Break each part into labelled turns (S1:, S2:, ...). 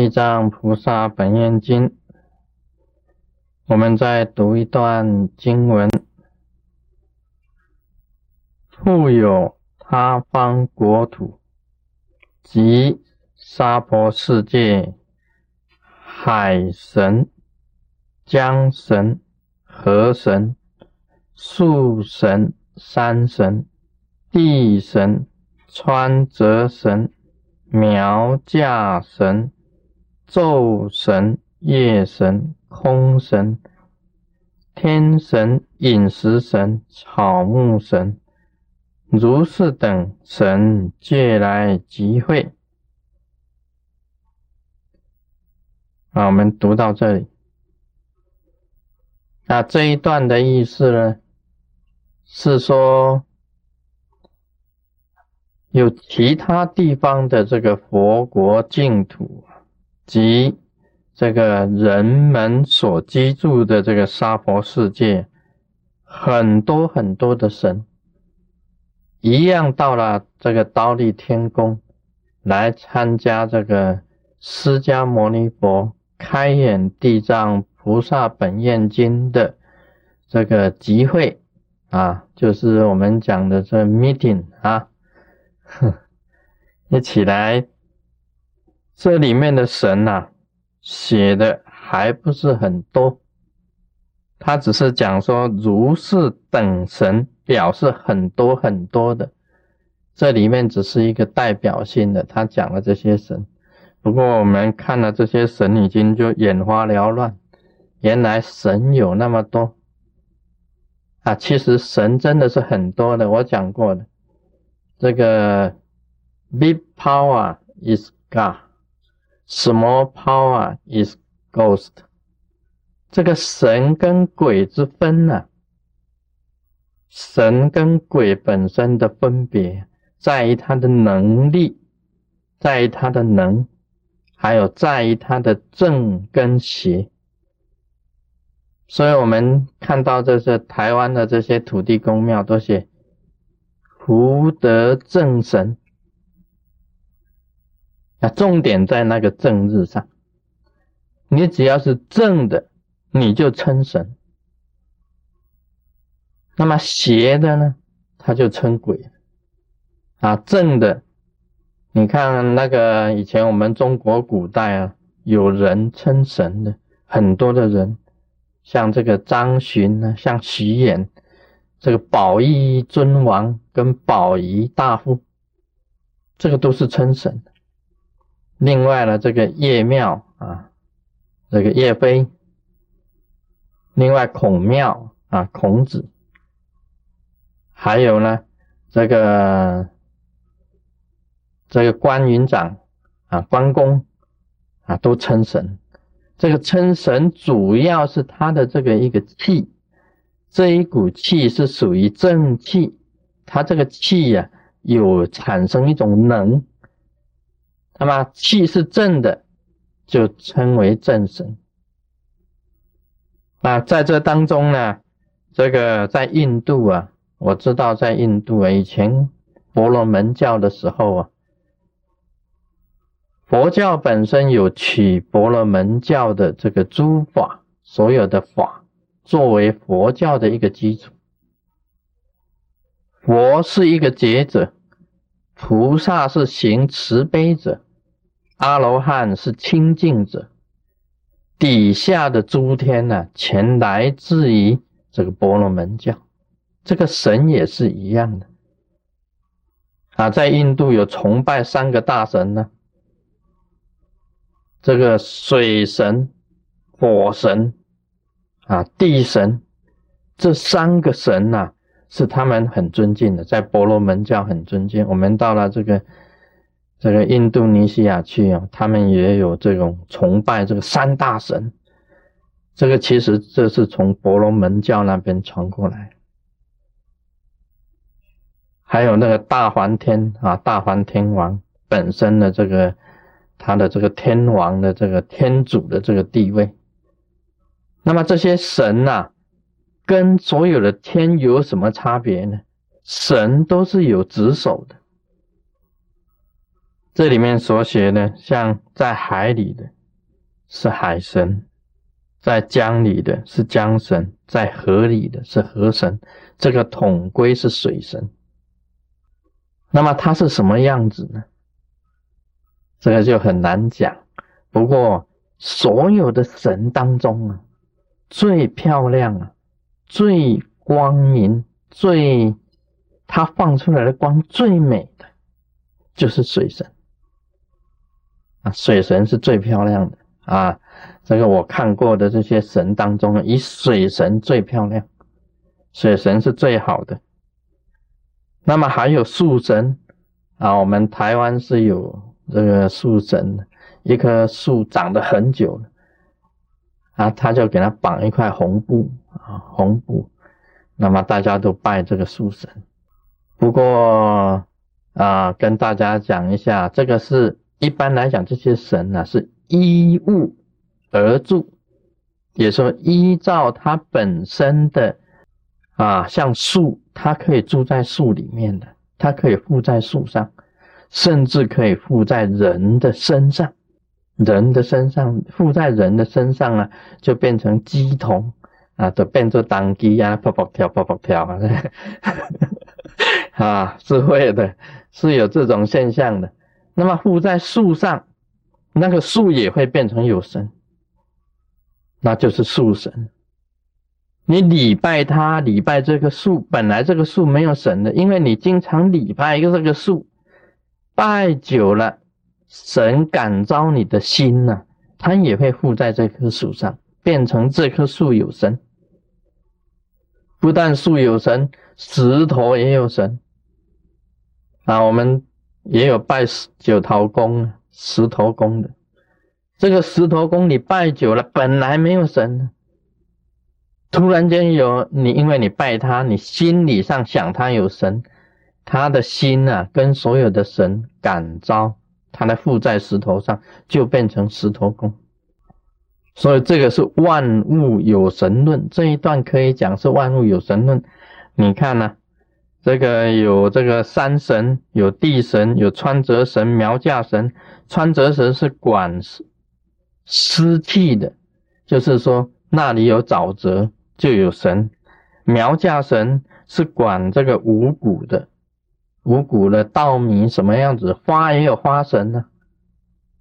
S1: 地藏菩萨本愿经，我们再读一段经文：复有他方国土及沙婆世界，海神、江神、河神、树神、山神、地神、川泽神、苗架神。昼神、夜神、空神、天神、饮食神、草木神、如是等神，借来集会。啊，我们读到这里。啊，这一段的意思呢，是说有其他地方的这个佛国净土。及这个人们所居住的这个娑婆世界，很多很多的神，一样到了这个刀立天宫来参加这个释迦牟尼佛开演地藏菩萨本愿经的这个集会啊，就是我们讲的这 meeting 啊，一起来。这里面的神呐，写的还不是很多，他只是讲说如是等神，表示很多很多的。这里面只是一个代表性的，他讲了这些神。不过我们看了这些神，已经就眼花缭乱。原来神有那么多啊！其实神真的是很多的。我讲过的，这个 big power is God。Small power is ghost。这个神跟鬼之分呢？神跟鬼本身的分别，在于他的能力，在于他的能，还有在于他的正跟邪。所以我们看到这些台湾的这些土地公庙，都写福德正神。啊，重点在那个正日上，你只要是正的，你就称神；那么邪的呢，他就称鬼。啊，正的，你看那个以前我们中国古代啊，有人称神的，很多的人，像这个张巡呢，像徐衍，这个宝义尊王跟宝仪大夫，这个都是称神的。另外呢，这个叶庙啊，这个叶飞，另外孔庙啊，孔子，还有呢，这个这个关云长啊，关公啊，都称神。这个称神主要是他的这个一个气，这一股气是属于正气，他这个气呀，有产生一种能。那么气是正的，就称为正神。那在这当中呢，这个在印度啊，我知道在印度啊，以前婆罗门教的时候啊，佛教本身有取婆罗门教的这个诸法，所有的法作为佛教的一个基础。佛是一个觉者，菩萨是行慈悲者。阿罗汉是清净者，底下的诸天呢，全来自于这个婆罗门教。这个神也是一样的啊，在印度有崇拜三个大神呢，这个水神、火神啊、地神，这三个神呐，是他们很尊敬的，在婆罗门教很尊敬。我们到了这个。这个印度尼西亚去啊，他们也有这种崇拜这个三大神。这个其实这是从婆罗门教那边传过来。还有那个大梵天啊，大梵天王本身的这个他的这个天王的这个天主的这个地位。那么这些神呐，跟所有的天有什么差别呢？神都是有职守的。这里面所写的，像在海里的，是海神；在江里的是江神；在河里的是河神。这个统归是水神。那么它是什么样子呢？这个就很难讲。不过所有的神当中啊，最漂亮啊，最光明、最它放出来的光最美的，就是水神啊。水神是最漂亮的啊。这个我看过的这些神当中，以水神最漂亮，水神是最好的。那么还有树神啊，我们台湾是有这个树神，一棵树长得很久了啊，他就给它绑一块红布啊，红布，那么大家都拜这个树神。不过啊，跟大家讲一下，这个是一般来讲，这些神呢是依物而住，也说依照它本身的。啊，像树，它可以住在树里面的，它可以附在树上，甚至可以附在人的身上。人的身上附在人的身上啊，就变成鸡童啊，就变作当鸡呀，跑跑跳，跑跑跳啊，啊，是会的，是有这种现象的。那么附在树上，那个树也会变成有神，那就是树神。你礼拜他，礼拜这棵树，本来这个树没有神的，因为你经常礼拜一个这个树，拜久了，神感召你的心呢，他也会附在这棵树上，变成这棵树有神。不但树有神，石头也有神。啊，我们也有拜九头公、石头公的，这个石头公你拜久了，本来没有神。突然间有你，因为你拜他，你心理上想他有神，他的心啊，跟所有的神感召，他的附在石头上，就变成石头公。所以这个是万物有神论，这一段可以讲是万物有神论。你看呢，这个有这个山神，有地神，有川泽神、苗架神。川泽神是管湿湿气的，就是说那里有沼泽。就有神，苗架神是管这个五谷的，五谷的稻米什么样子，花也有花神呢，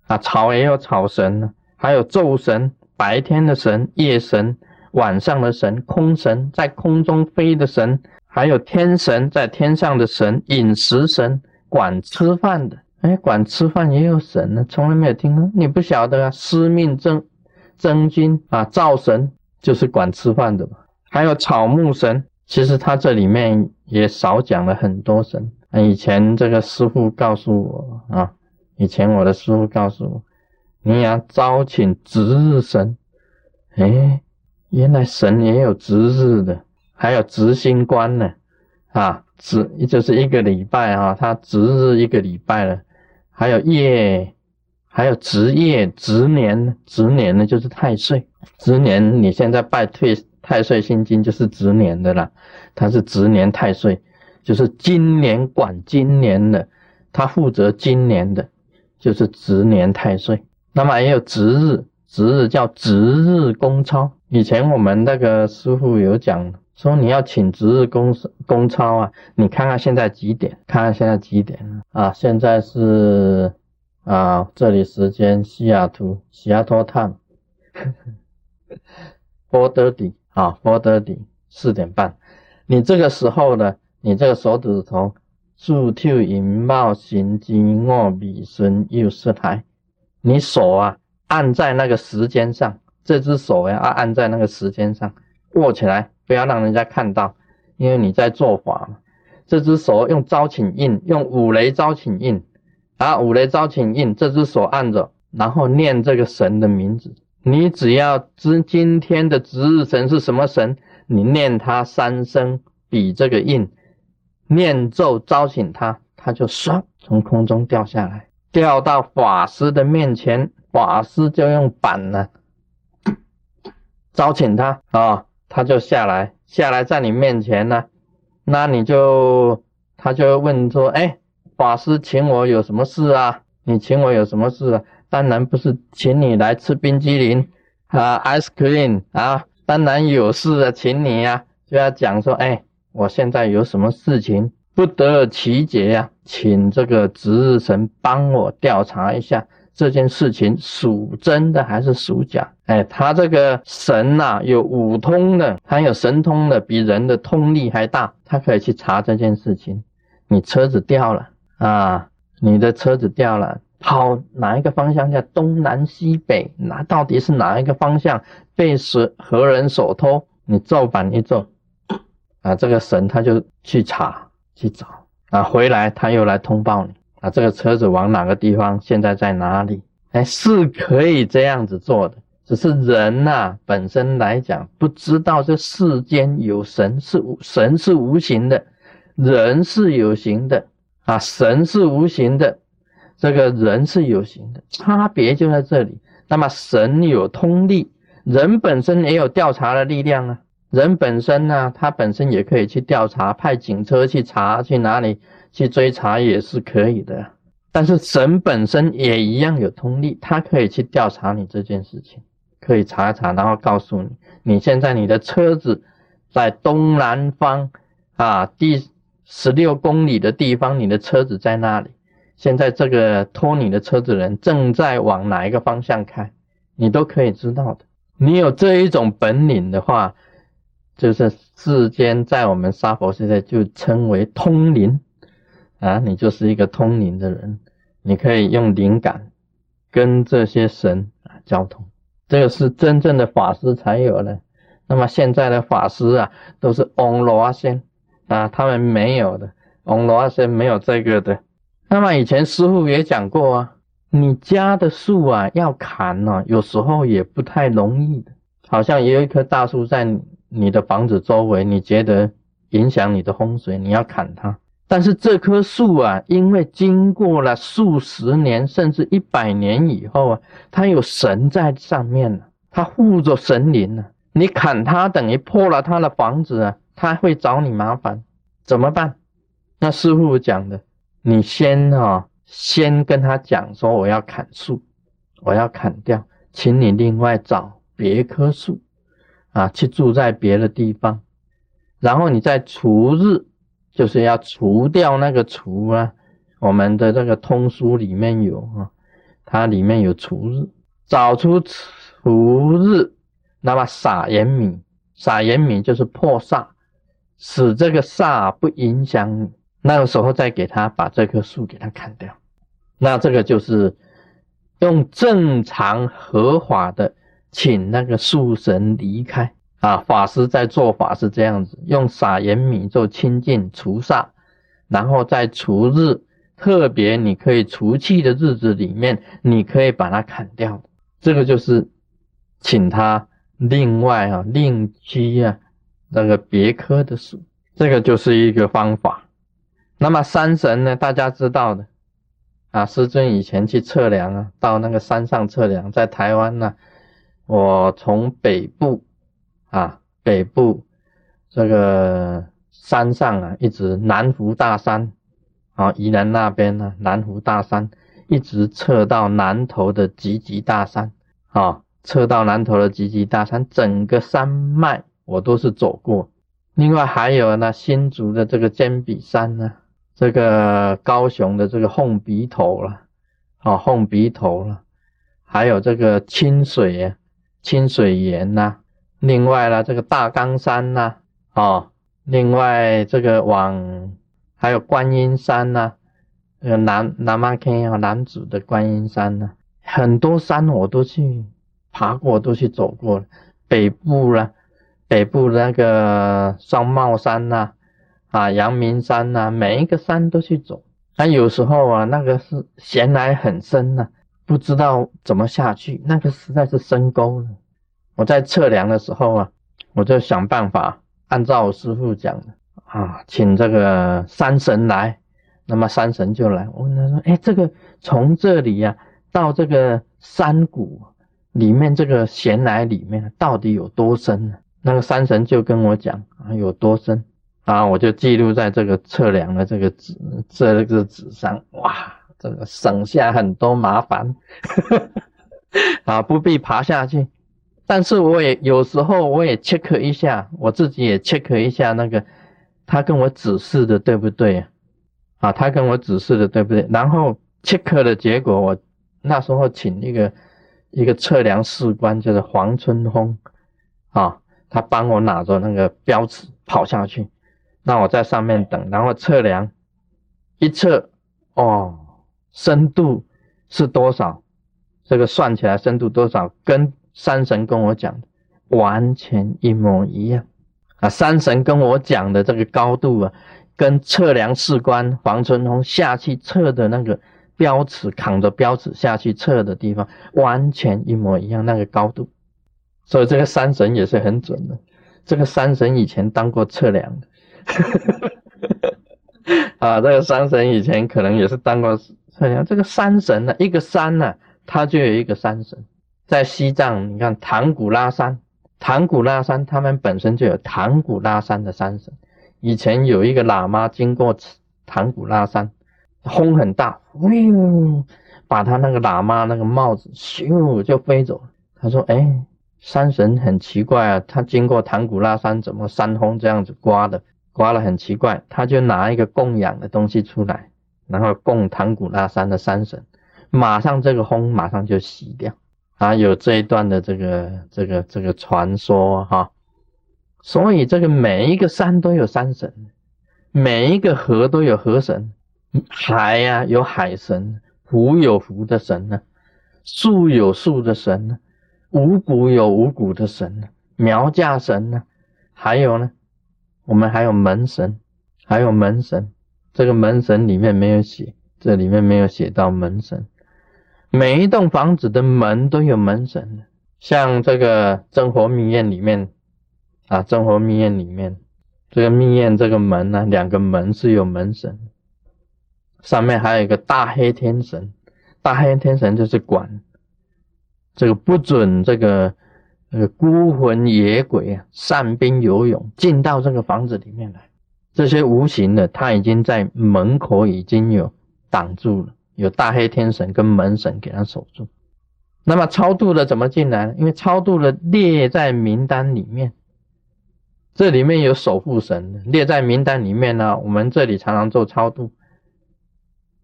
S1: 啊，草也有草神呢，还有昼神，白天的神，夜神，晚上的神，空神，在空中飞的神，还有天神，在天上的神，饮食神，管吃饭的，哎，管吃饭也有神呢，从来没有听过，你不晓得啊，司命真真君啊，灶神。就是管吃饭的嘛，还有草木神，其实他这里面也少讲了很多神。以前这个师傅告诉我啊，以前我的师傅告诉我，你要招请值日神。哎，原来神也有值日的，还有值星官呢。啊，值就是一个礼拜啊，他值日一个礼拜了。还有夜，还有值夜、值年，值年呢就是太岁。值年，你现在拜退太岁心经就是值年的啦，他是值年太岁，就是今年管今年的，他负责今年的，就是值年太岁。那么也有值日，值日叫值日公操。以前我们那个师傅有讲说，你要请值日公公操啊，你看看现在几点？看看现在几点啊？现在是啊，这里时间西雅图，西雅图 time。four thirty 啊，four thirty 四点半，你这个时候呢，你这个手指头竖跳引冒行经卧笔顺右是台，你手啊按在那个时间上，这只手呀啊按在那个时间上，握起来不要让人家看到，因为你在做法嘛。这只手用招请印，用五雷招请印啊，五雷招请印，这只手按着，然后念这个神的名字。你只要知今天的值日神是什么神，你念他三声，比这个印，念咒招请他，他就唰从空中掉下来，掉到法师的面前，法师就用板呢招请他啊，他就下来，下来在你面前呢，那你就他就问说，哎，法师请我有什么事啊？你请我有什么事啊？当然不是请你来吃冰激凌啊，ice cream 啊，当然有事啊，请你呀，就要讲说，哎，我现在有什么事情不得其解呀，请这个值日神帮我调查一下这件事情属真的还是属假。哎，他这个神呐，有五通的，他有神通的，比人的通力还大，他可以去查这件事情。你车子掉了啊，你的车子掉了。跑哪一个方向叫东南西北？那到底是哪一个方向被谁何人所偷？你照板一做，啊，这个神他就去查去找啊，回来他又来通报你啊，这个车子往哪个地方？现在在哪里？哎，是可以这样子做的，只是人呐本身来讲不知道这世间有神是无神是无形的，人是有形的啊，神是无形的。这个人是有形的，差别就在这里。那么神有通力，人本身也有调查的力量啊。人本身呢，他本身也可以去调查，派警车去查，去哪里去追查也是可以的。但是神本身也一样有通力，他可以去调查你这件事情，可以查一查，然后告诉你，你现在你的车子在东南方啊，第十六公里的地方，你的车子在那里。现在这个拖你的车子人正在往哪一个方向开，你都可以知道的。你有这一种本领的话，就是世间在我们沙佛现在就称为通灵啊，你就是一个通灵的人，你可以用灵感跟这些神啊交通，这个是真正的法师才有的。那么现在的法师啊，都是翁罗阿仙啊，他们没有的，翁罗阿仙没有这个的。那么以前师傅也讲过啊，你家的树啊要砍呢，有时候也不太容易的。好像也有一棵大树在你的房子周围，你觉得影响你的风水，你要砍它。但是这棵树啊，因为经过了数十年甚至一百年以后啊，它有神在上面了，它护着神灵呢。你砍它等于破了他的房子啊，他会找你麻烦，怎么办？那师傅讲的。你先啊，先跟他讲说我要砍树，我要砍掉，请你另外找别棵树啊，去住在别的地方。然后你在除日，就是要除掉那个除啊。我们的这个通书里面有啊，它里面有除日，找出除日，那么撒盐米，撒盐米就是破煞，使这个煞不影响你。那个时候再给他把这棵树给他砍掉，那这个就是用正常合法的请那个树神离开啊。法师在做法是这样子，用撒盐米做清净除煞，然后在除日特别你可以除气的日子里面，你可以把它砍掉。这个就是请他另外啊另居啊那个别科的树，这个就是一个方法。那么山神呢？大家知道的啊，师尊以前去测量啊，到那个山上测量，在台湾呢，我从北部啊，北部这个山上啊，一直南湖大山啊，宜兰那边呢，南湖大山一直测到南头的吉吉大山啊，测到南头的吉吉大山，整个山脉我都是走过。另外还有呢，新竹的这个尖鼻山呢。这个高雄的这个凤鼻头了，啊，凤鼻头了，还有这个清水啊，清水岩呐，另外呢，这个大冈山呐，啊，另外这个往还有观音山呐，呃，南南马 K 啊，南子的观音山呐，很多山我都去爬过，都去走过了。北部了，北部那个双帽山呐。啊，阳明山呐，每一个山都去走。那有时候啊，那个是悬崖很深呐，不知道怎么下去。那个实在是深沟了。我在测量的时候啊，我就想办法按照我师傅讲的啊，请这个山神来。那么山神就来，我问他说：“哎，这个从这里呀到这个山谷里面，这个悬崖里面到底有多深？”那个山神就跟我讲啊，有多深。啊，我就记录在这个测量的这个纸这个纸上，哇，这个省下很多麻烦，啊，不必爬下去。但是我也有时候我也 check 一下，我自己也 check 一下那个他跟我指示的对不对啊？他跟我指示的对不对？然后 check 的结果，我那时候请一个一个测量士官，就是黄春风，啊，他帮我拿着那个标尺跑下去，让我在上面等，然后测量。一测，哦，深度是多少？这个算起来深度多少？跟山神跟我讲的完全一模一样啊！山神跟我讲的这个高度啊，跟测量士官黄春红下去测的那个标尺，扛着标尺下去测的地方完全一模一样，那个高度。所以这个山神也是很准的。这个山神以前当过测量的。啊，这个山神以前可能也是当过测量。这个山神呢，一个山呢，它就有一个山神。在西藏，你看唐古拉山，唐古拉山他们本身就有唐古拉山的山神。以前有一个喇嘛经过唐古拉山，风很大，呜，把他那个喇嘛那个帽子咻就飞走了。他说：“哎，山神很奇怪啊，他经过唐古拉山，怎么山风这样子刮的？”刮了很奇怪，他就拿一个供养的东西出来，然后供唐古拉山的山神，马上这个风马上就熄掉啊！有这一段的这个这个这个传说哈，所以这个每一个山都有山神，每一个河都有河神，海呀有海神，湖有湖的神呢，树有树的神呢，五谷有五谷的神呢，苗家神呢，还有呢。我们还有门神，还有门神，这个门神里面没有写，这里面没有写到门神。每一栋房子的门都有门神，像这个真火密院里面啊，真火密院里面这个密院这个门呢，两个门是有门神，上面还有一个大黑天神，大黑天神就是管这个不准这个。呃孤魂野鬼啊，散兵游泳进到这个房子里面来，这些无形的，他已经在门口已经有挡住了，有大黑天神跟门神给他守住。那么超度的怎么进来呢？因为超度的列在名单里面，这里面有守护神列在名单里面呢。我们这里常常做超度，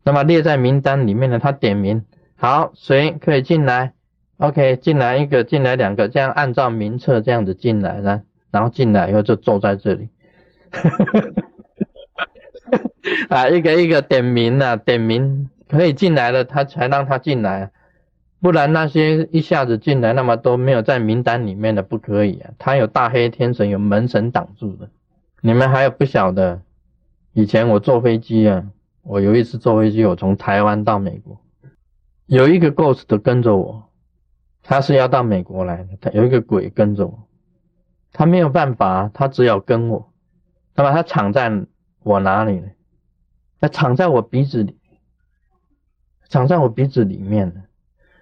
S1: 那么列在名单里面呢，他点名，好，谁可以进来？OK，进来一个，进来两个，这样按照名册这样子进来了，然后进来以后就坐在这里，啊，一个一个点名啊，点名可以进来了，他才让他进来，不然那些一下子进来那么多没有在名单里面的不可以啊，他有大黑天神有门神挡住的，你们还有不晓得？以前我坐飞机啊，我有一次坐飞机，我从台湾到美国，有一个 ghost 跟着我。他是要到美国来的，他有一个鬼跟着我，他没有办法，他只有跟我。那么他藏在我哪里呢？他藏在我鼻子里，藏在我鼻子里面。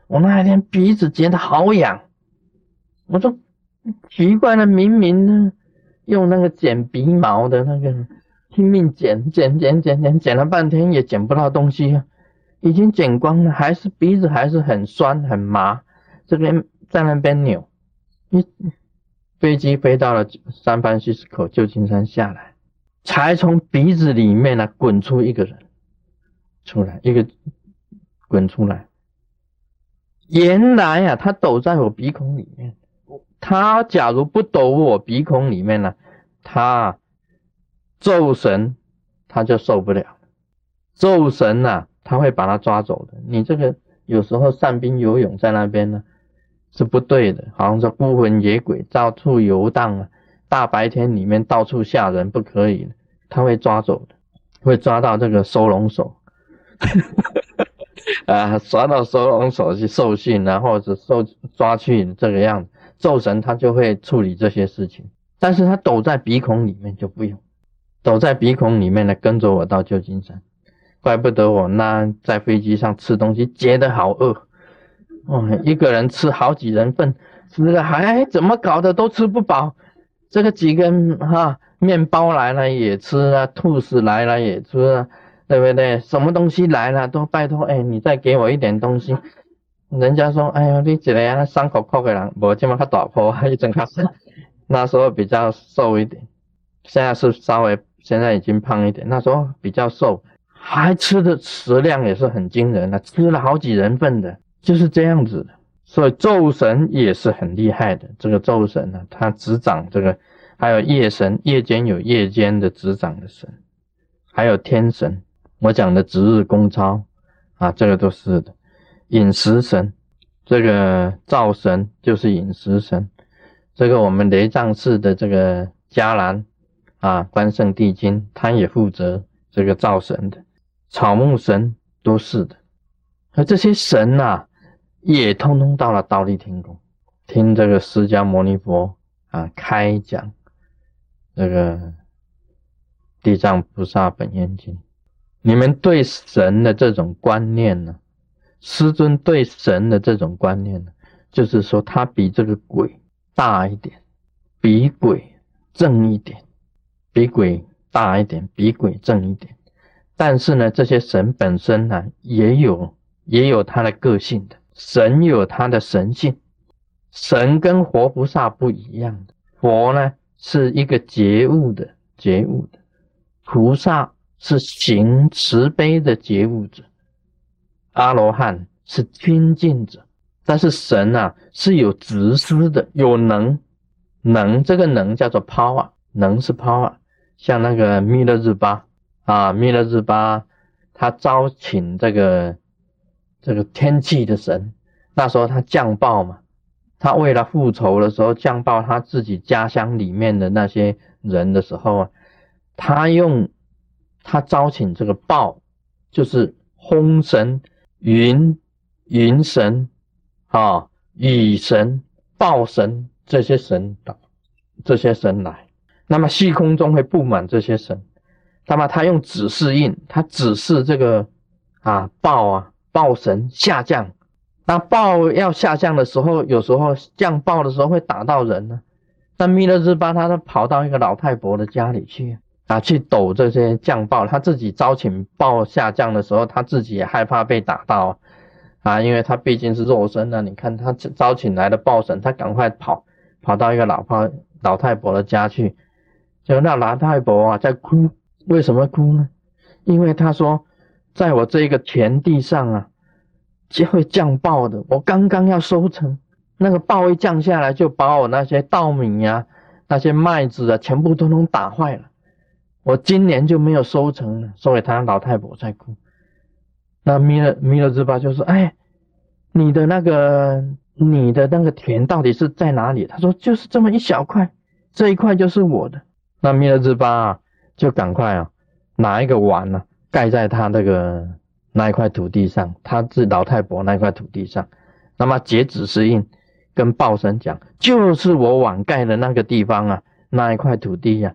S1: 我那一天鼻子觉得好痒，我说奇怪了，明明呢用那个剪鼻毛的那个拼命剪剪剪剪剪，剪了半天也剪不到东西，已经剪光了，还是鼻子还是很酸很麻。这边在那边扭，一飞机飞到了三藩西斯口旧金山下来，才从鼻子里面呢滚出一个人出来，一个滚出来。原来呀，他抖在我鼻孔里面。他假如不抖我鼻孔里面呢，他咒神他就受不了。咒神呐，他会把他抓走的。你这个有时候散兵游泳在那边呢。是不对的，好像说孤魂野鬼到处游荡啊，大白天里面到处吓人，不可以的，他会抓走的，会抓到这个收容所，啊，抓到收容所去受训，然后是受抓去这个样子，咒神他就会处理这些事情，但是他躲在鼻孔里面就不用，躲在鼻孔里面呢，跟着我到旧金山，怪不得我那在飞机上吃东西觉得好饿。哦，一个人吃好几人份，吃了还怎么搞的都吃不饱。这个几根哈面包来了也吃啊，吐司来了也吃啊，对不对？什么东西来了都拜托，哎，你再给我一点东西。人家说，哎呦，你这个伤口口的人，无这么较大破，一整卡是那时候比较瘦一点，现在是稍微，现在已经胖一点。那时候比较瘦，还吃的食量也是很惊人的，吃了好几人份的，就是这样子的。所以昼神也是很厉害的，这个昼神呢，他执掌这个，还有夜神，夜间有夜间的执掌的神，还有天神。我讲的值日公操啊，这个都是的。饮食神，这个灶神就是饮食神。这个我们雷藏寺的这个迦兰啊，关圣帝君，他也负责这个灶神的。草木神都是的，而这些神呐。也通通到了倒立天宫，听这个释迦牟尼佛啊开讲这个地藏菩萨本愿经。你们对神的这种观念呢，师尊对神的这种观念呢，就是说他比这个鬼大一点，比鬼正一点，比鬼大一点，比鬼正一点。但是呢，这些神本身呢，也有也有他的个性的。神有他的神性，神跟活菩萨不一样的。佛呢是一个觉悟的觉悟的，菩萨是行慈悲的觉悟者，阿罗汉是清净者。但是神啊是有执思的，有能能这个能叫做 power，能是 power。像那个弥勒日巴啊，弥勒日巴他招请这个。这个天气的神，那时候他降暴嘛，他为了复仇的时候降暴他自己家乡里面的那些人的时候啊，他用他招请这个暴，就是风神、云云神、啊雨神、暴神这些神的这些神来，那么虚空中会布满这些神，那么他用指示印，他指示这个啊暴啊。暴神下降，那暴要下降的时候，有时候降暴的时候会打到人呢。那弥勒日巴他都跑到一个老太婆的家里去啊，啊去抖这些降暴。他自己招请暴下降的时候，他自己也害怕被打到啊，因为他毕竟是肉身呢。你看他招请来的暴神，他赶快跑跑到一个老婆老太婆的家去，就那老太婆啊在哭，为什么哭呢？因为他说。在我这个田地上啊，就会降暴的。我刚刚要收成，那个暴一降下来，就把我那些稻米呀、那些麦子啊，全部都能打坏了。我今年就没有收成了。所以他老太婆在哭。那弥勒弥勒之巴就说：“哎，你的那个你的那个田到底是在哪里？”他说：“就是这么一小块，这一块就是我的。”那弥勒之巴就赶快啊，拿一个碗呢。盖在他那个那一块土地上，他是老太婆那块土地上，那么结指示印，跟报神讲，就是我碗盖的那个地方啊，那一块土地呀，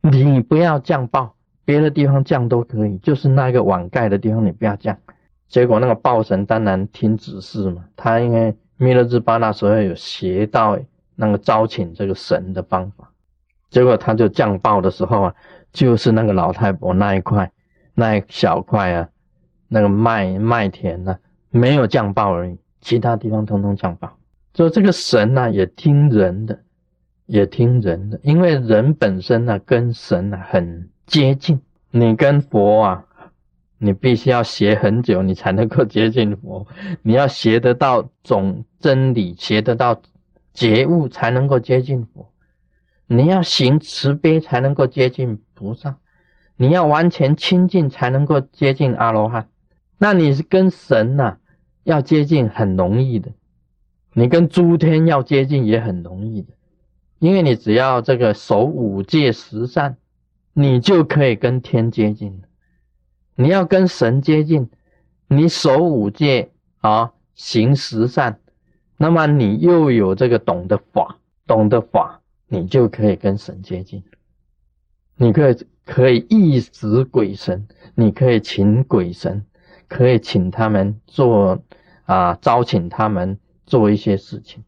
S1: 你不要降报，别的地方降都可以，就是那个碗盖的地方你不要降。结果那个报神当然听指示嘛，他因为弥勒日巴那时候有学到那个招请这个神的方法，结果他就降报的时候啊，就是那个老太婆那一块。那一小块啊，那个麦麦田呢，没有降暴而已，其他地方通通降暴。所以这个神呢，也听人的，也听人的，因为人本身呢，跟神呢很接近。你跟佛啊，你必须要学很久，你才能够接近佛。你要学得到总真理，学得到觉悟，才能够接近佛。你要行慈悲，才能够接近菩萨。你要完全亲近才能够接近阿罗汉，那你是跟神呐要接近很容易的，你跟诸天要接近也很容易的，因为你只要这个守五戒十善，你就可以跟天接近你要跟神接近，你守五戒啊，行十善，那么你又有这个懂得法，懂得法，你就可以跟神接近，你可以。可以意识鬼神，你可以请鬼神，可以请他们做啊，招请他们做一些事情。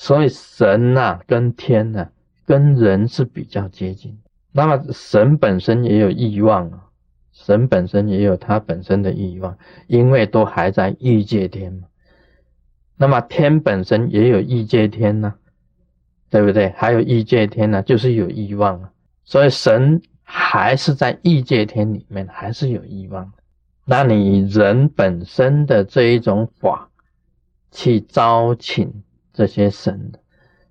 S1: 所以神呐，跟天呐，跟人是比较接近。那么神本身也有欲望啊，神本身也有他本身的欲望，因为都还在欲界天嘛。那么天本身也有欲界天呢，对不对？还有欲界天呢，就是有欲望啊。所以神还是在欲界天里面，还是有欲望。那你人本身的这一种法，去招请这些神，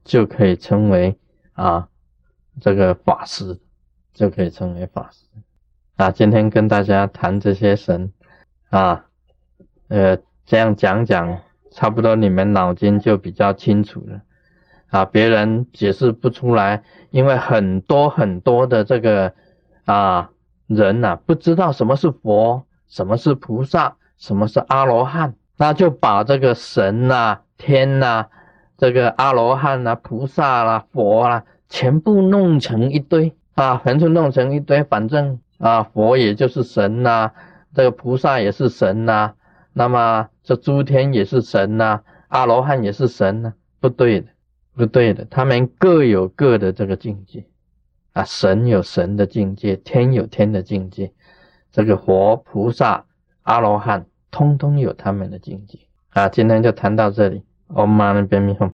S1: 就可以称为啊这个法师，就可以称为法师。啊，今天跟大家谈这些神，啊，呃，这样讲讲。差不多，你们脑筋就比较清楚了啊！别人解释不出来，因为很多很多的这个啊人呐，不知道什么是佛，什么是菩萨，什么是阿罗汉，那就把这个神呐、天呐、这个阿罗汉呐、菩萨啦、佛啦，全部弄成一堆啊，全部弄成一堆，反正啊，佛也就是神呐，这个菩萨也是神呐。那么这诸天也是神呐，阿罗汉也是神呐，不对的，不对的，他们各有各的这个境界啊，神有神的境界，天有天的境界，这个佛菩萨阿罗汉通通有他们的境界啊。今天就谈到这里 엄마 아는 뱀이 형.